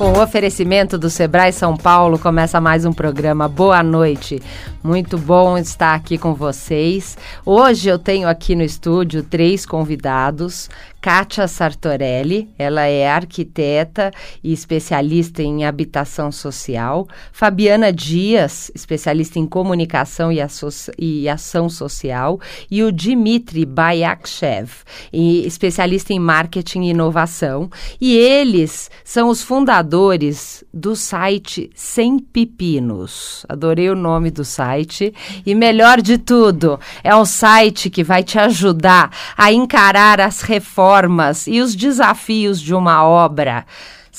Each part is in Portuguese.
Com o oferecimento do Sebrae São Paulo, começa mais um programa. Boa noite. Muito bom estar aqui com vocês. Hoje eu tenho aqui no estúdio três convidados. Kátia Sartorelli, ela é arquiteta e especialista em habitação social. Fabiana Dias, especialista em comunicação e, e ação social. E o Dmitry Bayakshev, especialista em marketing e inovação. E eles são os fundadores do site Sem Pepinos. Adorei o nome do site. E melhor de tudo, é um site que vai te ajudar a encarar as reformas formas e os desafios de uma obra.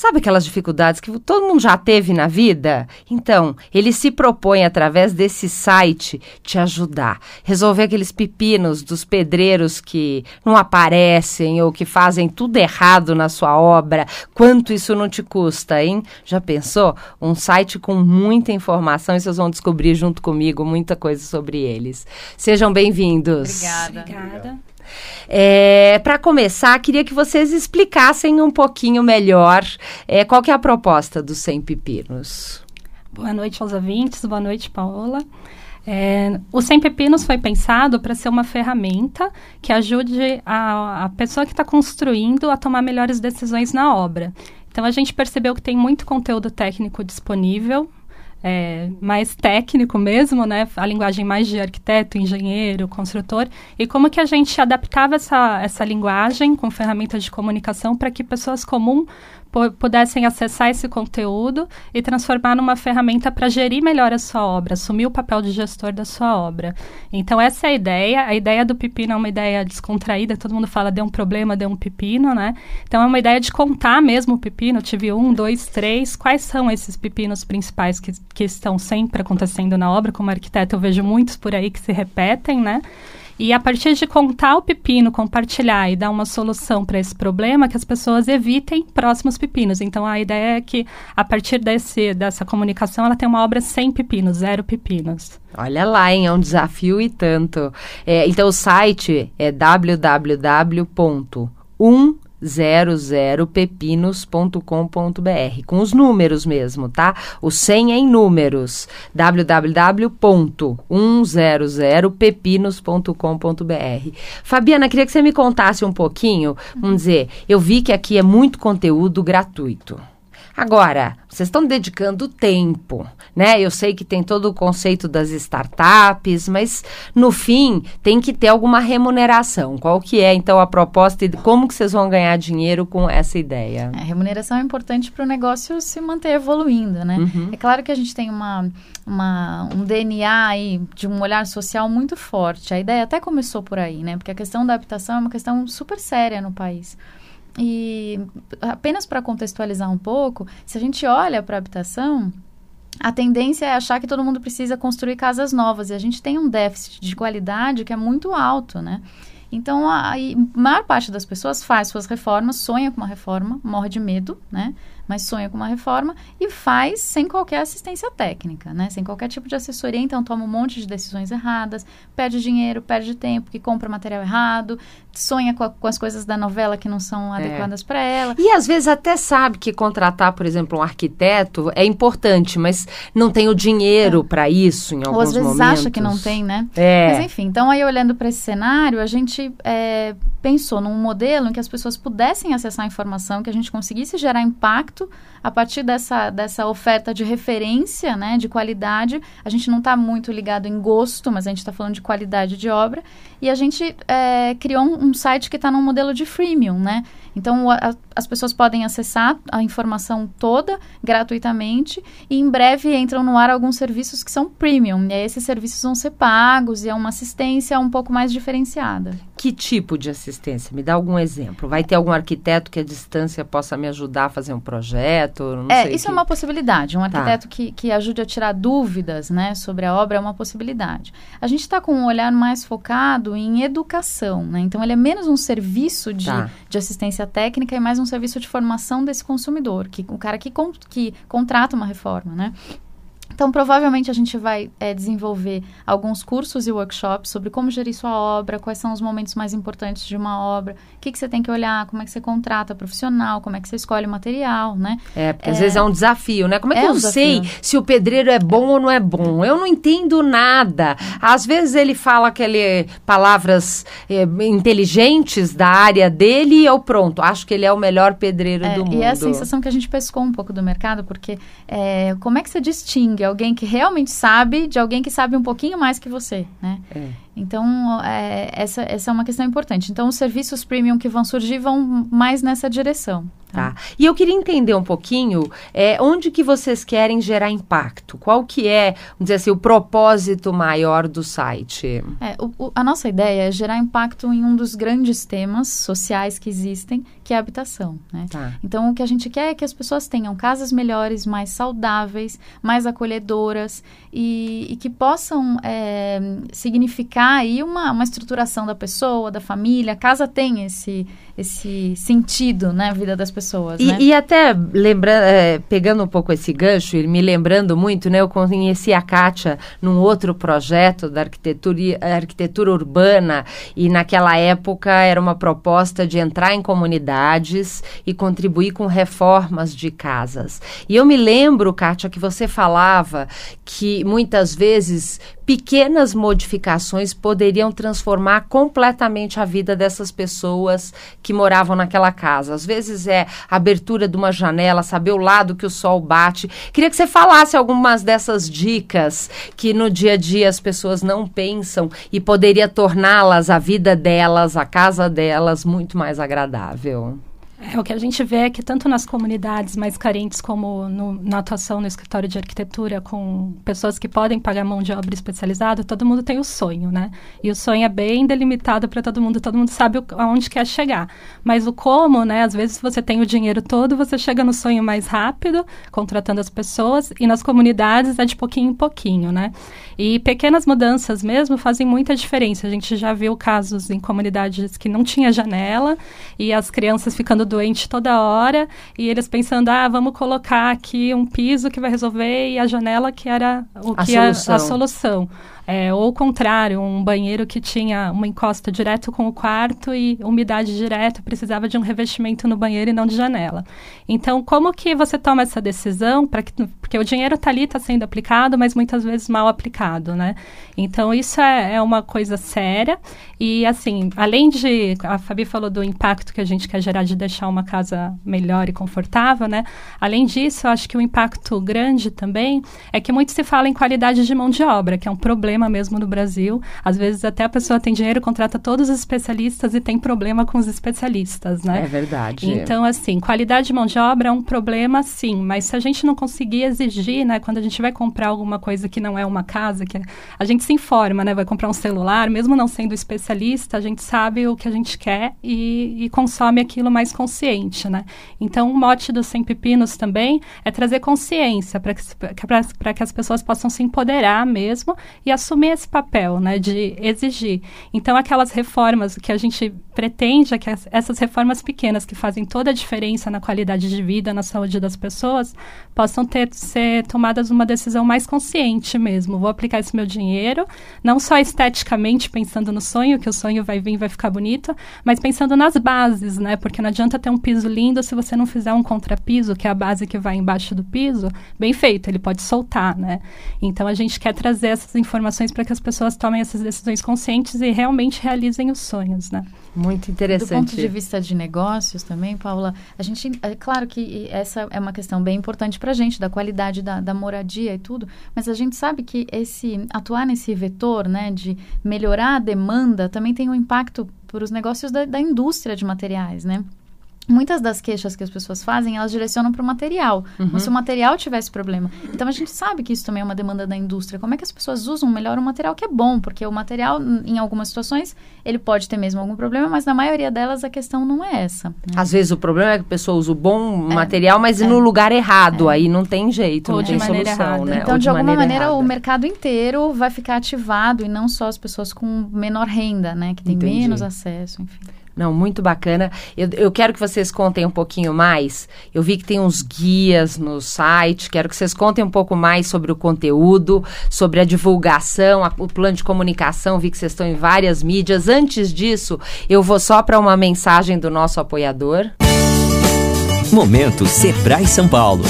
Sabe aquelas dificuldades que todo mundo já teve na vida? Então, ele se propõe, através desse site, te ajudar. Resolver aqueles pepinos dos pedreiros que não aparecem ou que fazem tudo errado na sua obra. Quanto isso não te custa, hein? Já pensou? Um site com muita informação e vocês vão descobrir junto comigo muita coisa sobre eles. Sejam bem-vindos. Obrigada. Obrigada. É, Para começar, queria que vocês explicassem um pouquinho melhor é, qual que é a proposta dos 100 Pepinos. Boa noite aos ouvintes, boa noite, Paola. É, o Sem Pepinos foi pensado para ser uma ferramenta que ajude a, a pessoa que está construindo a tomar melhores decisões na obra. Então, a gente percebeu que tem muito conteúdo técnico disponível é, mais técnico mesmo, né? A linguagem mais de arquiteto, engenheiro, construtor. E como que a gente adaptava essa, essa linguagem com ferramentas de comunicação para que pessoas comuns pudessem acessar esse conteúdo e transformar numa ferramenta para gerir melhor a sua obra, assumir o papel de gestor da sua obra. Então, essa é a ideia. A ideia do pepino é uma ideia descontraída, todo mundo fala, deu um problema, deu um pepino, né? Então, é uma ideia de contar mesmo o pepino. Eu tive um, dois, três. Quais são esses pepinos principais que, que estão sempre acontecendo na obra? Como arquiteto, eu vejo muitos por aí que se repetem, né? E a partir de contar o pepino, compartilhar e dar uma solução para esse problema, que as pessoas evitem próximos pepinos. Então a ideia é que a partir desse, dessa comunicação ela tem uma obra sem pepinos, zero pepinos. Olha lá, hein? É um desafio e tanto. É, então o site é www.1 00pepinos.com.br, com os números mesmo, tá? O 100 é em números, www.100pepinos.com.br. Fabiana, queria que você me contasse um pouquinho, vamos dizer, eu vi que aqui é muito conteúdo gratuito. Agora, vocês estão dedicando tempo, né? Eu sei que tem todo o conceito das startups, mas no fim tem que ter alguma remuneração. Qual que é então a proposta e como que vocês vão ganhar dinheiro com essa ideia? A remuneração é importante para o negócio se manter evoluindo, né? Uhum. É claro que a gente tem uma, uma, um DNA aí de um olhar social muito forte. A ideia até começou por aí, né? Porque a questão da habitação é uma questão super séria no país. E apenas para contextualizar um pouco, se a gente olha para a habitação, a tendência é achar que todo mundo precisa construir casas novas e a gente tem um déficit de qualidade que é muito alto, né? Então, a, a maior parte das pessoas faz suas reformas, sonha com uma reforma, morre de medo, né? mas sonha com uma reforma e faz sem qualquer assistência técnica, né? Sem qualquer tipo de assessoria, então toma um monte de decisões erradas, perde dinheiro, perde tempo, que compra material errado, sonha com, a, com as coisas da novela que não são é. adequadas para ela. E às vezes até sabe que contratar, por exemplo, um arquiteto é importante, mas não tem o dinheiro é. para isso em alguns momentos. Ou às vezes momentos. acha que não tem, né? É. Mas enfim, então aí olhando para esse cenário, a gente é, pensou num modelo em que as pessoas pudessem acessar a informação, que a gente conseguisse gerar impacto impacto a partir dessa, dessa oferta de referência, né, de qualidade. A gente não está muito ligado em gosto, mas a gente está falando de qualidade de obra. E a gente é, criou um, um site que está num modelo de freemium, né? Então, a, as pessoas podem acessar a informação toda gratuitamente e em breve entram no ar alguns serviços que são premium. E aí esses serviços vão ser pagos e é uma assistência um pouco mais diferenciada. que tipo de assistência? Me dá algum exemplo. Vai ter algum arquiteto que à distância possa me ajudar a fazer um projeto? é, isso é que... é uma possibilidade. Um tá. arquiteto tá. que, que ajude a tirar dúvidas né, sobre a obra é uma possibilidade. A gente está com um olhar mais focado em educação, né? Então ele é menos um serviço de, tá. de assistência técnica e mais um serviço de formação desse consumidor, que o cara que, con que contrata uma reforma, né? Então, provavelmente a gente vai é, desenvolver alguns cursos e workshops sobre como gerir sua obra, quais são os momentos mais importantes de uma obra, o que, que você tem que olhar, como é que você contrata profissional, como é que você escolhe o material, né? É, porque é, às vezes é um desafio, né? Como é, é que eu um sei se o pedreiro é bom ou não é bom? Eu não entendo nada. Às vezes ele fala aquele palavras é, inteligentes da área dele e eu pronto, acho que ele é o melhor pedreiro é, do mundo. E é a sensação que a gente pescou um pouco do mercado, porque é, como é que você distingue alguém que realmente sabe, de alguém que sabe um pouquinho mais que você, né? É. Então, é, essa, essa é uma questão importante. Então, os serviços premium que vão surgir vão mais nessa direção. Tá. E eu queria entender um pouquinho é, onde que vocês querem gerar impacto. Qual que é, vamos dizer assim, o propósito maior do site? É, o, o, a nossa ideia é gerar impacto em um dos grandes temas sociais que existem, que é a habitação. Né? Tá. Então, o que a gente quer é que as pessoas tenham casas melhores, mais saudáveis, mais acolhedoras e, e que possam é, significar aí uma, uma estruturação da pessoa, da família. A casa tem esse, esse sentido na vida das pessoas. E, né? e até lembrando, é, pegando um pouco esse gancho e me lembrando muito, né? Eu conheci a Kátia num outro projeto da arquitetura, arquitetura urbana e naquela época era uma proposta de entrar em comunidades e contribuir com reformas de casas. E eu me lembro, Kátia, que você falava que muitas vezes pequenas modificações poderiam transformar completamente a vida dessas pessoas que moravam naquela casa. Às vezes é a abertura de uma janela, saber o lado que o sol bate. Queria que você falasse algumas dessas dicas que no dia a dia as pessoas não pensam e poderia torná-las, a vida delas, a casa delas, muito mais agradável. É, o que a gente vê é que tanto nas comunidades mais carentes como no, na atuação no escritório de arquitetura com pessoas que podem pagar mão de obra especializada, todo mundo tem o sonho, né? E o sonho é bem delimitado para todo mundo, todo mundo sabe o, aonde quer chegar. Mas o como, né? Às vezes você tem o dinheiro todo, você chega no sonho mais rápido, contratando as pessoas, e nas comunidades é de pouquinho em pouquinho, né? E pequenas mudanças mesmo fazem muita diferença. A gente já viu casos em comunidades que não tinha janela e as crianças ficando doentes toda hora e eles pensando, ah, vamos colocar aqui um piso que vai resolver e a janela que era o a que solução. É a solução. É, ou o contrário, um banheiro que tinha uma encosta direto com o quarto e umidade direta, precisava de um revestimento no banheiro e não de janela. Então, como que você toma essa decisão? Pra que, porque o dinheiro está ali, está sendo aplicado, mas muitas vezes mal aplicado, né? Então, isso é, é uma coisa séria. E, assim, além de... A Fabi falou do impacto que a gente quer gerar de deixar uma casa melhor e confortável, né? Além disso, eu acho que o impacto grande também é que muito se fala em qualidade de mão de obra, que é um problema problema mesmo no Brasil. Às vezes até a pessoa tem dinheiro, contrata todos os especialistas e tem problema com os especialistas, né? É verdade. Então, assim, qualidade de mão de obra é um problema, sim, mas se a gente não conseguir exigir, né, quando a gente vai comprar alguma coisa que não é uma casa, que a gente se informa, né, vai comprar um celular, mesmo não sendo especialista, a gente sabe o que a gente quer e, e consome aquilo mais consciente, né? Então, o mote dos Sem Pepinos também é trazer consciência para que, que as pessoas possam se empoderar mesmo e assumir esse papel, né, de exigir. Então, aquelas reformas que a gente pretende, é que essas reformas pequenas que fazem toda a diferença na qualidade de vida, na saúde das pessoas, possam ter ser tomadas uma decisão mais consciente mesmo. Vou aplicar esse meu dinheiro, não só esteticamente pensando no sonho, que o sonho vai vir, vai ficar bonito, mas pensando nas bases, né? Porque não adianta ter um piso lindo se você não fizer um contrapiso, que é a base que vai embaixo do piso, bem feito, ele pode soltar, né? Então a gente quer trazer essas informações informações para que as pessoas tomem essas decisões conscientes e realmente realizem os sonhos, né? Muito interessante. Do ponto de vista de negócios também, Paula, a gente, é claro que essa é uma questão bem importante para a gente, da qualidade da, da, moradia e tudo, mas a gente sabe que esse atuar nesse vetor, né, de melhorar a demanda, também tem um impacto para os negócios da, da indústria de materiais, né? Muitas das queixas que as pessoas fazem, elas direcionam para o material. Uhum. Como se o material tivesse problema. Então, a gente sabe que isso também é uma demanda da indústria. Como é que as pessoas usam melhor o material que é bom? Porque o material, em algumas situações, ele pode ter mesmo algum problema, mas na maioria delas a questão não é essa. Né? Às vezes o problema é que a pessoa usa o bom é, material, mas é, no lugar errado. É. Aí não tem jeito, Ou não tem solução, errada. né? Então, de, de, alguma maneira, errada. o mercado inteiro vai ficar ativado e não só as pessoas com menor renda, né? Que tem Entendi. menos acesso, enfim. Não, muito bacana. Eu, eu, quero que vocês contem um pouquinho mais. Eu vi que tem uns guias no site. Quero que vocês contem um pouco mais sobre o conteúdo, sobre a divulgação, a, o plano de comunicação. Vi que vocês estão em várias mídias. Antes disso, eu vou só para uma mensagem do nosso apoiador. Momento Sebrae São Paulo.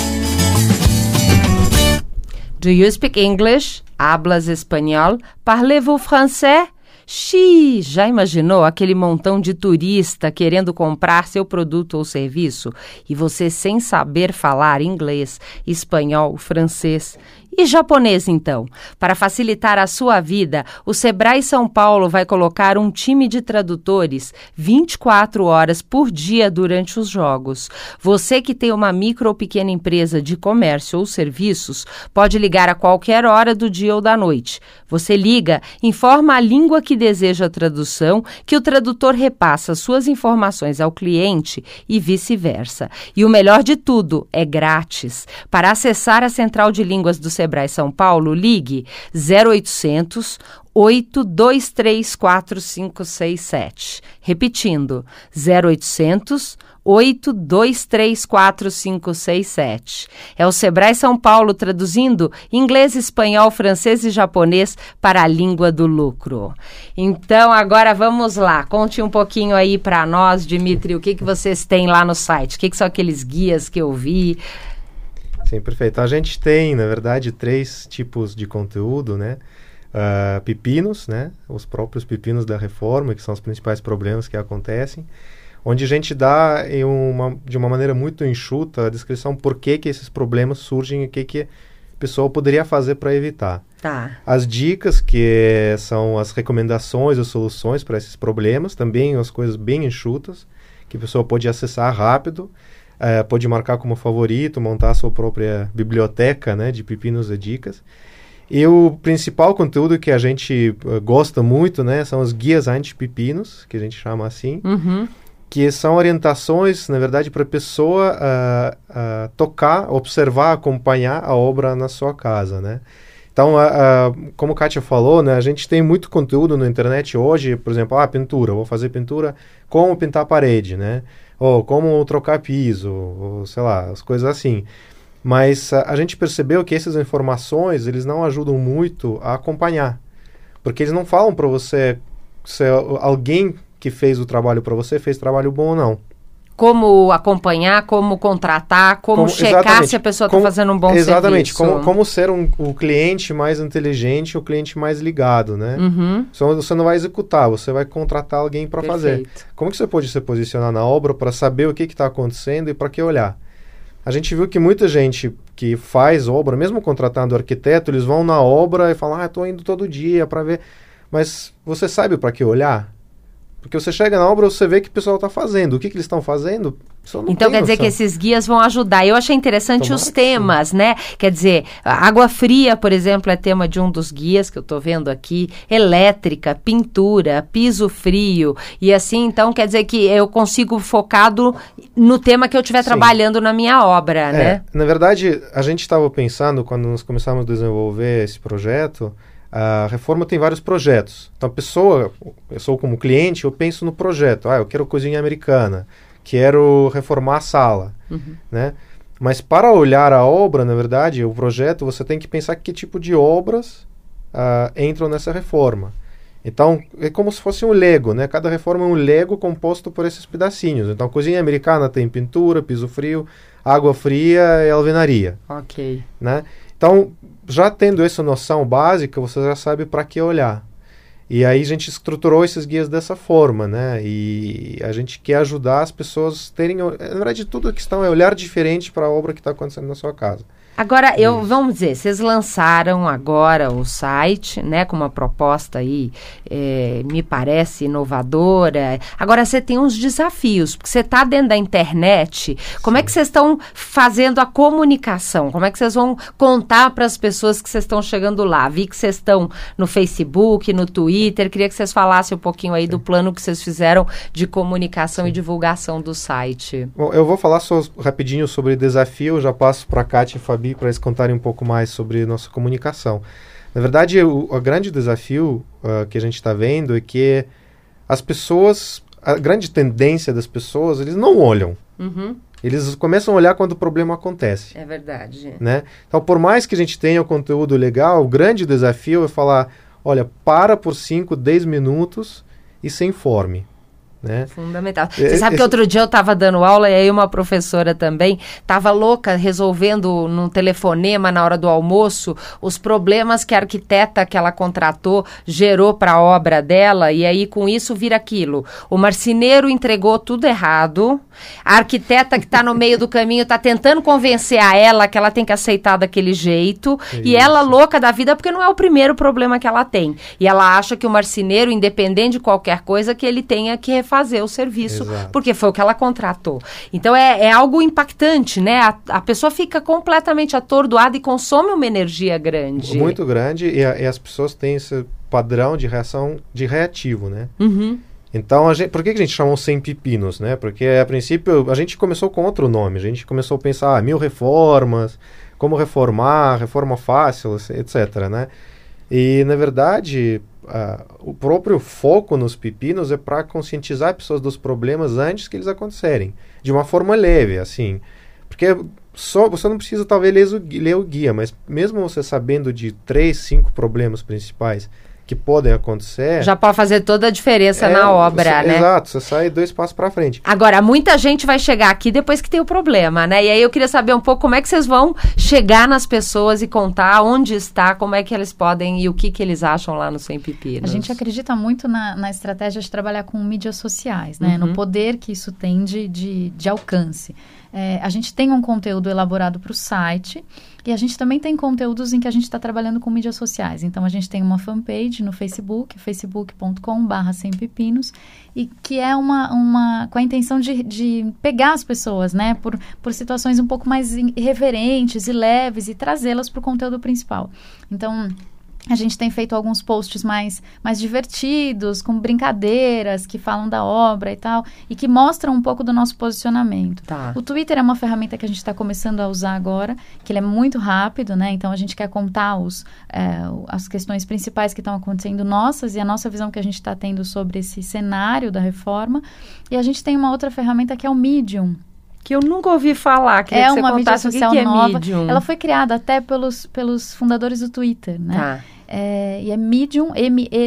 Do you speak English? Hablas espanhol? Parlez-vous français? Xi, já imaginou aquele montão de turista querendo comprar seu produto ou serviço? E você sem saber falar inglês, espanhol, francês e japonês, então? Para facilitar a sua vida, o Sebrae São Paulo vai colocar um time de tradutores 24 horas por dia durante os jogos. Você que tem uma micro ou pequena empresa de comércio ou serviços, pode ligar a qualquer hora do dia ou da noite. Você liga, informa a língua que deseja a tradução, que o tradutor repassa suas informações ao cliente e vice-versa. E o melhor de tudo, é grátis. Para acessar a central de línguas do Sebrae São Paulo, ligue 0800 8234567. Repetindo, 0800 8234567. É o Sebrae São Paulo traduzindo inglês, espanhol, francês e japonês para a língua do lucro. Então, agora vamos lá. Conte um pouquinho aí para nós, Dimitri, o que, que vocês têm lá no site? O que, que são aqueles guias que eu vi? Sim, perfeito. A gente tem, na verdade, três tipos de conteúdo, né? Uh, pepinos, né? Os próprios pepinos da reforma, que são os principais problemas que acontecem, onde a gente dá em uma, de uma maneira muito enxuta a descrição por que, que esses problemas surgem e o que, que a pessoa poderia fazer para evitar. Tá. As dicas, que são as recomendações ou soluções para esses problemas, também as coisas bem enxutas, que a pessoa pode acessar rápido é, pode marcar como favorito, montar a sua própria biblioteca né, de pepinos e dicas. E o principal conteúdo que a gente uh, gosta muito né, são os guias anti-pepinos, que a gente chama assim, uhum. que são orientações, na verdade, para a pessoa uh, uh, tocar, observar, acompanhar a obra na sua casa. Né? Então, como a Kátia falou, né, a gente tem muito conteúdo na internet hoje, por exemplo, ah, pintura, vou fazer pintura, como pintar a parede, né? Ou como trocar piso, ou sei lá, as coisas assim. Mas a, a, gente percebeu que essas informações, eles não ajudam muito a acompanhar. Porque eles não falam para você se alguém que fez o trabalho para você fez trabalho bom ou não como acompanhar, como contratar, como, como checar se a pessoa está fazendo um bom exatamente, serviço. Exatamente, como, como ser um, o cliente mais inteligente, o cliente mais ligado, né? Uhum. Você não vai executar, você vai contratar alguém para fazer. Como que você pode se posicionar na obra para saber o que está acontecendo e para que olhar? A gente viu que muita gente que faz obra, mesmo contratando arquiteto, eles vão na obra e falam, ah, estou indo todo dia para ver. Mas você sabe para que olhar? Porque você chega na obra, você vê que o pessoal está fazendo. O que, que eles estão fazendo? Então quer dizer que esses guias vão ajudar. Eu achei interessante Tomara os temas, sim. né? Quer dizer, água fria, por exemplo, é tema de um dos guias que eu estou vendo aqui. Elétrica, pintura, piso frio. E assim, então quer dizer que eu consigo focado no tema que eu estiver trabalhando na minha obra, é, né? Na verdade, a gente estava pensando, quando nós começamos a desenvolver esse projeto, a reforma tem vários projetos. Então, a pessoa, eu sou como cliente, eu penso no projeto. Ah, eu quero cozinha americana, quero reformar a sala, uhum. né? Mas para olhar a obra, na verdade, o projeto, você tem que pensar que tipo de obras uh, entram nessa reforma. Então, é como se fosse um Lego, né? Cada reforma é um Lego composto por esses pedacinhos. Então, cozinha americana tem pintura, piso frio, água fria e alvenaria. Ok. Né? Então, já tendo essa noção básica, você já sabe para que olhar. E aí a gente estruturou esses guias dessa forma, né? E a gente quer ajudar as pessoas a terem, na verdade, tudo a questão é olhar diferente para a obra que está acontecendo na sua casa. Agora, eu vamos dizer, vocês lançaram agora o site, né, com uma proposta aí, é, me parece inovadora. Agora você tem uns desafios, porque você está dentro da internet. Como é que vocês estão fazendo a comunicação? Como é que vocês vão contar para as pessoas que vocês estão chegando lá? Vi que vocês estão no Facebook, no Twitter. Queria que vocês falassem um pouquinho aí Sim. do plano que vocês fizeram de comunicação Sim. e divulgação do site. Bom, eu vou falar só rapidinho sobre desafio, já passo para a Kátia e Fabi para eles contarem um pouco mais sobre nossa comunicação. Na verdade, o, o grande desafio uh, que a gente está vendo é que as pessoas, a grande tendência das pessoas, eles não olham. Uhum. Eles começam a olhar quando o problema acontece. É verdade. Né? Então, por mais que a gente tenha o conteúdo legal, o grande desafio é falar: olha, para por 5, 10 minutos e se informe. Né? Fundamental. É, Você sabe esse... que outro dia eu estava dando aula e aí uma professora também estava louca resolvendo num telefonema na hora do almoço os problemas que a arquiteta que ela contratou gerou para a obra dela e aí com isso vira aquilo. O marceneiro entregou tudo errado, a arquiteta que está no meio do caminho está tentando convencer a ela que ela tem que aceitar daquele jeito e ela louca da vida porque não é o primeiro problema que ela tem. E ela acha que o marceneiro, independente de qualquer coisa, que ele tenha que fazer o serviço, Exato. porque foi o que ela contratou. Então é, é algo impactante, né? A, a, pessoa fica completamente atordoada e consome uma energia grande. Muito grande, e, a, e as pessoas têm esse padrão de reação de reativo, né? Uhum. Então, a gente, por que a gente chamou sem pepinos, né? Porque a princípio a gente começou com outro nome, a gente começou a pensar ah, mil reformas, como reformar, reforma fácil, etc, né? E na verdade, uh, o próprio foco nos pepinos é para conscientizar pessoas dos problemas antes que eles acontecerem, de uma forma leve, assim. Porque só você não precisa talvez ler o, ler o guia, mas mesmo você sabendo de três, cinco problemas principais que podem acontecer. Já pode fazer toda a diferença é, na obra, você, né? Exato, você sai dois passos para frente. Agora, muita gente vai chegar aqui depois que tem o problema, né? E aí eu queria saber um pouco como é que vocês vão chegar nas pessoas e contar onde está, como é que eles podem e o que, que eles acham lá no Sem Pepinos. A gente acredita muito na, na estratégia de trabalhar com mídias sociais, né? Uhum. No poder que isso tem de, de, de alcance. É, a gente tem um conteúdo elaborado para o site e a gente também tem conteúdos em que a gente está trabalhando com mídias sociais. Então, a gente tem uma fanpage no Facebook, facebook.com.br sem pepinos, e que é uma, uma com a intenção de, de pegar as pessoas, né, por, por situações um pouco mais irreverentes e leves e trazê-las para o conteúdo principal. Então, a gente tem feito alguns posts mais, mais divertidos, com brincadeiras, que falam da obra e tal, e que mostram um pouco do nosso posicionamento. Tá. O Twitter é uma ferramenta que a gente está começando a usar agora, que ele é muito rápido, né? Então a gente quer contar os, é, as questões principais que estão acontecendo nossas e a nossa visão que a gente está tendo sobre esse cenário da reforma. E a gente tem uma outra ferramenta que é o Medium, que eu nunca ouvi falar. que é uma mídia social que que é nova. Medium. Ela foi criada até pelos, pelos fundadores do Twitter, né? Tá. É, e é medium, M-E-D-I-U-M.com,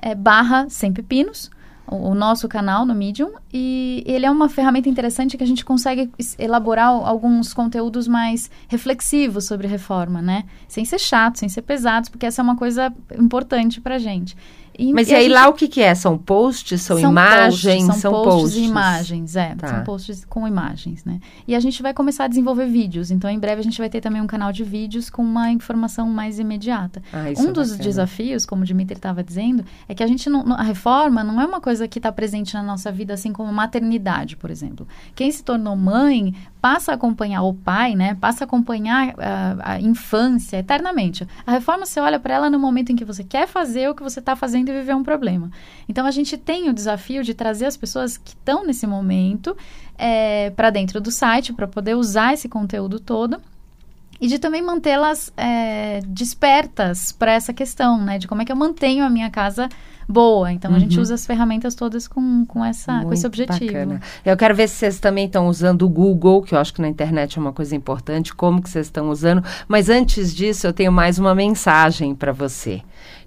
é, barra sem pepinos, o, o, nosso canal no Medium. E ele é uma ferramenta interessante que a gente consegue elaborar alguns conteúdos mais reflexivos sobre reforma, né? Sem ser chato, sem ser pesados, porque essa é uma coisa importante pra gente. E, Mas e aí gente... lá o que, que é? São posts, são, são imagens? Posts, são, são posts, posts, e imagens, é. Tá. São posts com imagens, né? E a gente vai começar a desenvolver vídeos. Então, em breve, a gente vai ter também um canal de vídeos com uma informação mais imediata. Ah, um é dos bacana. desafios, como o Dimitri estava dizendo, é que a gente não, a reforma não é uma coisa que está presente na nossa vida, assim como maternidade, por exemplo. Quem se tornou mãe passa a acompanhar o pai, né? Passa a acompanhar a, a infância eternamente. A reforma, você olha para ela no momento em que você quer fazer o que você está fazendo e viver um problema. Então, a gente tem o desafio de trazer as pessoas que estão nesse momento é, para dentro do site, para poder usar esse conteúdo todo e de também mantê-las é, despertas para essa questão, né? De como é que eu mantenho a minha casa boa. Então uhum. a gente uhum. usa as ferramentas todas com, com, essa, com esse objetivo. Bacana. Eu quero ver se vocês também estão usando o Google, que eu acho que na internet é uma coisa importante, como que vocês estão usando. Mas antes disso, eu tenho mais uma mensagem para você.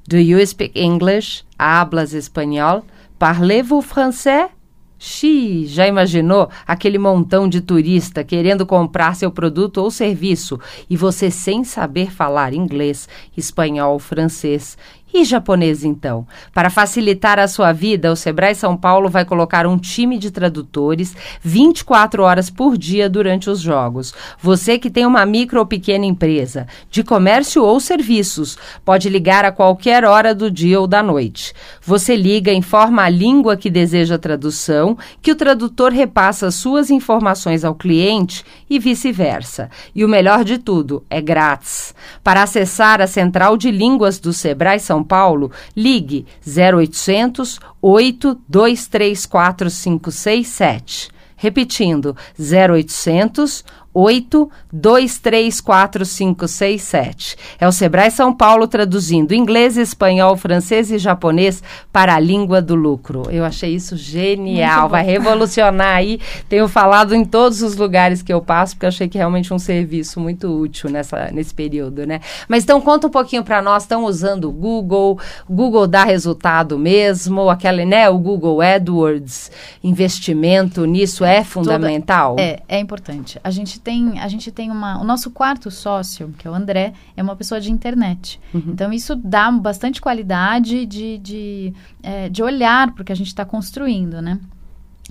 Do you speak English? Hablas espanhol? Parlez-vous français? Xi, já imaginou aquele montão de turista querendo comprar seu produto ou serviço e você sem saber falar inglês, espanhol, francês E japonês, então? Para facilitar a sua vida, o Sebrae São Paulo vai colocar um time de tradutores 24 horas por dia durante os jogos. Você que tem uma micro ou pequena empresa, de comércio ou serviços, pode ligar a qualquer hora do dia ou da noite. Você liga, informa a língua que deseja tradução, que o tradutor repassa suas informações ao cliente e vice-versa. E o melhor de tudo, é grátis. Para acessar a central de línguas do Sebrae São Paulo, ligue 0800 8234 567. Repetindo, 0800 8234567. É o Sebrae São Paulo traduzindo inglês, espanhol, francês e japonês para a língua do lucro. Eu achei isso genial, vai revolucionar aí. Tenho falado em todos os lugares que eu passo, porque eu achei que é realmente um serviço muito útil nessa, nesse período, né? Mas então conta um pouquinho para nós, estão usando o Google, Google dá resultado mesmo, aquele, né, o Google AdWords, investimento nisso é fundamental? Toda, é, é importante. A gente tem, a gente tem uma. O nosso quarto sócio, que é o André, é uma pessoa de internet. Uhum. Então, isso dá bastante qualidade de, de, é, de olhar para o que a gente está construindo, né?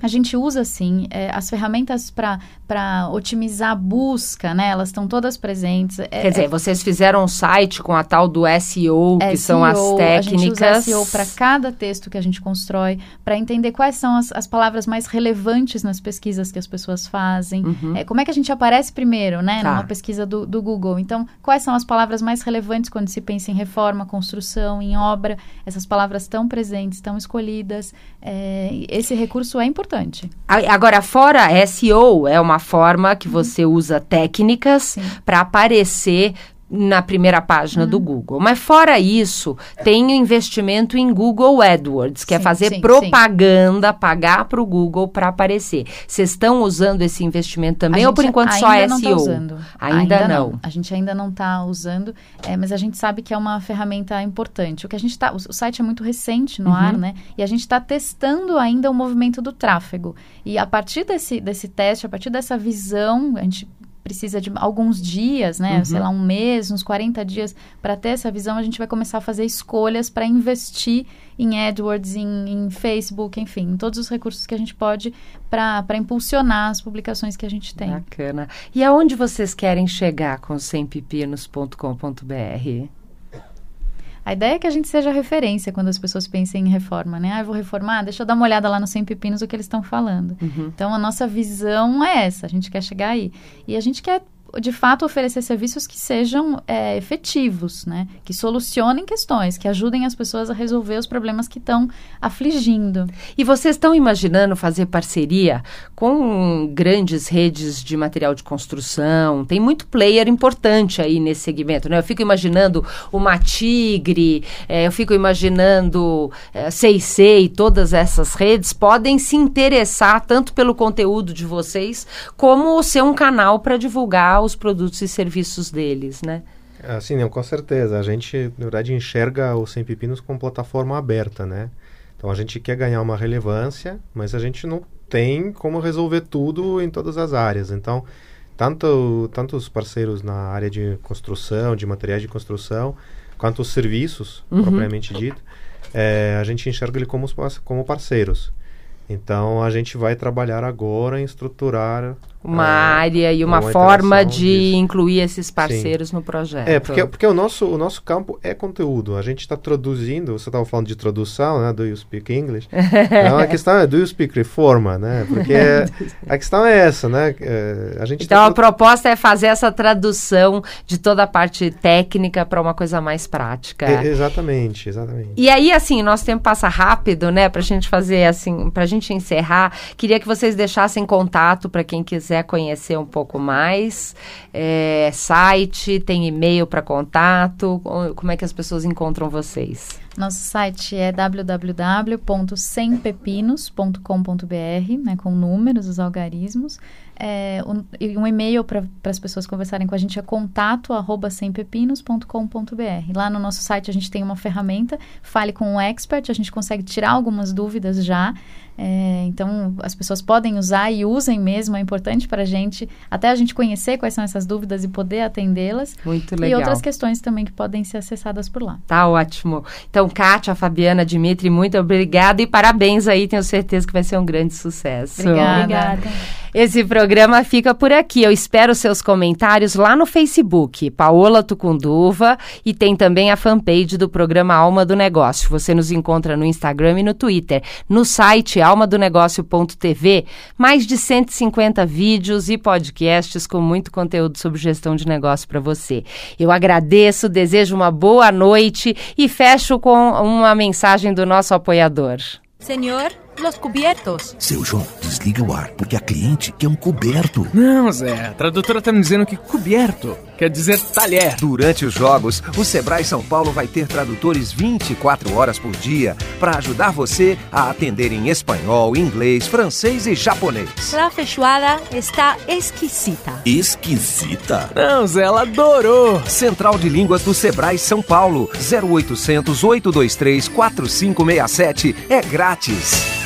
A gente usa, sim, é, as ferramentas para otimizar a busca, né? Elas estão todas presentes. É, Quer dizer, é, vocês fizeram um site com a tal do SEO, que SEO, são as técnicas. A gente usa SEO para cada texto que a gente constrói, para entender quais são as, as, palavras mais relevantes nas pesquisas que as pessoas fazem. Uhum. É, como é que a gente aparece primeiro, né? Tá. Numa pesquisa do, do Google. Então, quais são as palavras mais relevantes quando se pensa em reforma, construção, em obra? Essas palavras estão presentes, estão escolhidas. É, esse recurso é importante importante. Agora, fora SEO, é uma forma que você usa técnicas para aparecer na primeira página uhum. do Google. Mas fora isso, tem investimento em Google AdWords, que é sim, é fazer sim, propaganda, sim. pagar para o Google para aparecer. Vocês estão usando esse investimento também ou por enquanto só é SEO? Tá usando. Ainda, ainda não. não. A gente ainda não está usando, é, mas a gente sabe que é uma ferramenta importante. O que a gente está, o, o, site é muito recente no uhum. ar, né? E a gente está testando ainda o movimento do tráfego. E a partir desse, desse teste, a partir dessa visão, a gente precisa de alguns dias, né? Uhum. Sei lá, um mês, uns 40 dias, para ter essa visão, a gente vai começar a fazer escolhas para investir em AdWords, em, em, Facebook, enfim, em todos os recursos que a gente pode para impulsionar as publicações que a gente tem. Bacana. E aonde vocês querem chegar com sempepinos.com.br? A ideia é que a gente seja referência quando as pessoas pensem em reforma, né? Ah, eu vou reformar, deixa eu dar uma olhada lá no Sem Pepinos o que eles estão falando. Uhum. Então, a nossa visão é essa, a gente quer chegar aí. E a gente quer de fato oferecer serviços que sejam é, efetivos, né? Que solucionem questões, que ajudem as pessoas a resolver os problemas que estão afligindo. E vocês estão imaginando fazer parceria com grandes redes de material de construção? Tem muito player importante aí nesse segmento, né? Eu fico imaginando uma Tigre, é, eu fico imaginando é, Seisei, todas essas redes podem se interessar tanto pelo conteúdo de vocês como ser um canal para divulgar os produtos e serviços deles, né? Assim, não, com certeza. A gente, na verdade, enxerga o Sem Pepinos como plataforma aberta, né? Então a gente quer ganhar uma relevância, mas a gente não tem como resolver tudo em todas as áreas. Então, tanto, tanto os parceiros na área de construção, de materiais de construção, quanto os serviços, uhum. propriamente dito, é, a gente enxerga ele como, como parceiros. Então a gente vai trabalhar agora em estruturar uma é, área e uma, uma forma de disso. incluir esses parceiros Sim. no projeto. É, porque, porque o, nosso, o nosso campo é conteúdo. A gente está traduzindo, você estava falando de tradução, né? Do you speak English? então a questão é do you speak reforma, né? Porque a questão é essa, né? É, a gente então tá a proposta é fazer essa tradução de toda a parte técnica para uma coisa mais prática. É, exatamente, exatamente. E aí, assim, nosso tempo passa rápido, né? Para a gente fazer assim, para a gente encerrar, queria que vocês deixassem contato para quem quiser quiser conhecer um pouco mais, é, site, tem e-mail para contato, como é que as pessoas encontram vocês? Nosso site é www.sempepinos.com.br, né, com números, os algarismos. É, um, um e-mail para as pessoas conversarem com a gente é contato arroba sempepinos.com.br. Lá no nosso site a gente tem uma ferramenta, fale com um expert, a gente consegue tirar algumas dúvidas já. É, então, as pessoas podem usar e usem mesmo, é importante para a gente, até a gente conhecer quais são essas dúvidas e poder atendê-las. Muito legal. E outras questões também que podem ser acessadas por lá. Tá ótimo. Então, Kátia, Fabiana, Dimitri, muito obrigada e parabéns aí, tenho certeza que vai ser um grande sucesso. Obrigada. Obrigada. Esse programa fica por aqui. Eu espero seus comentários lá no Facebook, Paola Tucunduva, e tem também a fanpage do programa Alma do Negócio. Você nos encontra no Instagram e no Twitter. No site almadonegócio.tv, mais de 150 vídeos e podcasts com muito conteúdo sobre gestão de negócio para você. Eu agradeço, desejo uma boa noite e fecho com uma mensagem do nosso apoiador. Senhor, los cubiertos. Seu João, desliga o ar, porque a cliente quer um coberto. Não, Zé, a tradutora tá me dizendo que coberto quer dizer talher. Durante os jogos, o Sebrae São Paulo vai ter tradutores 24 horas por dia para ajudar você a atender em espanhol, inglês, francês e japonês. La feijoada está exquisita. Esquisita? Não, Zé, ela adorou. Central de Línguas do Sebrae São Paulo, 0800 823 4567 é grátis.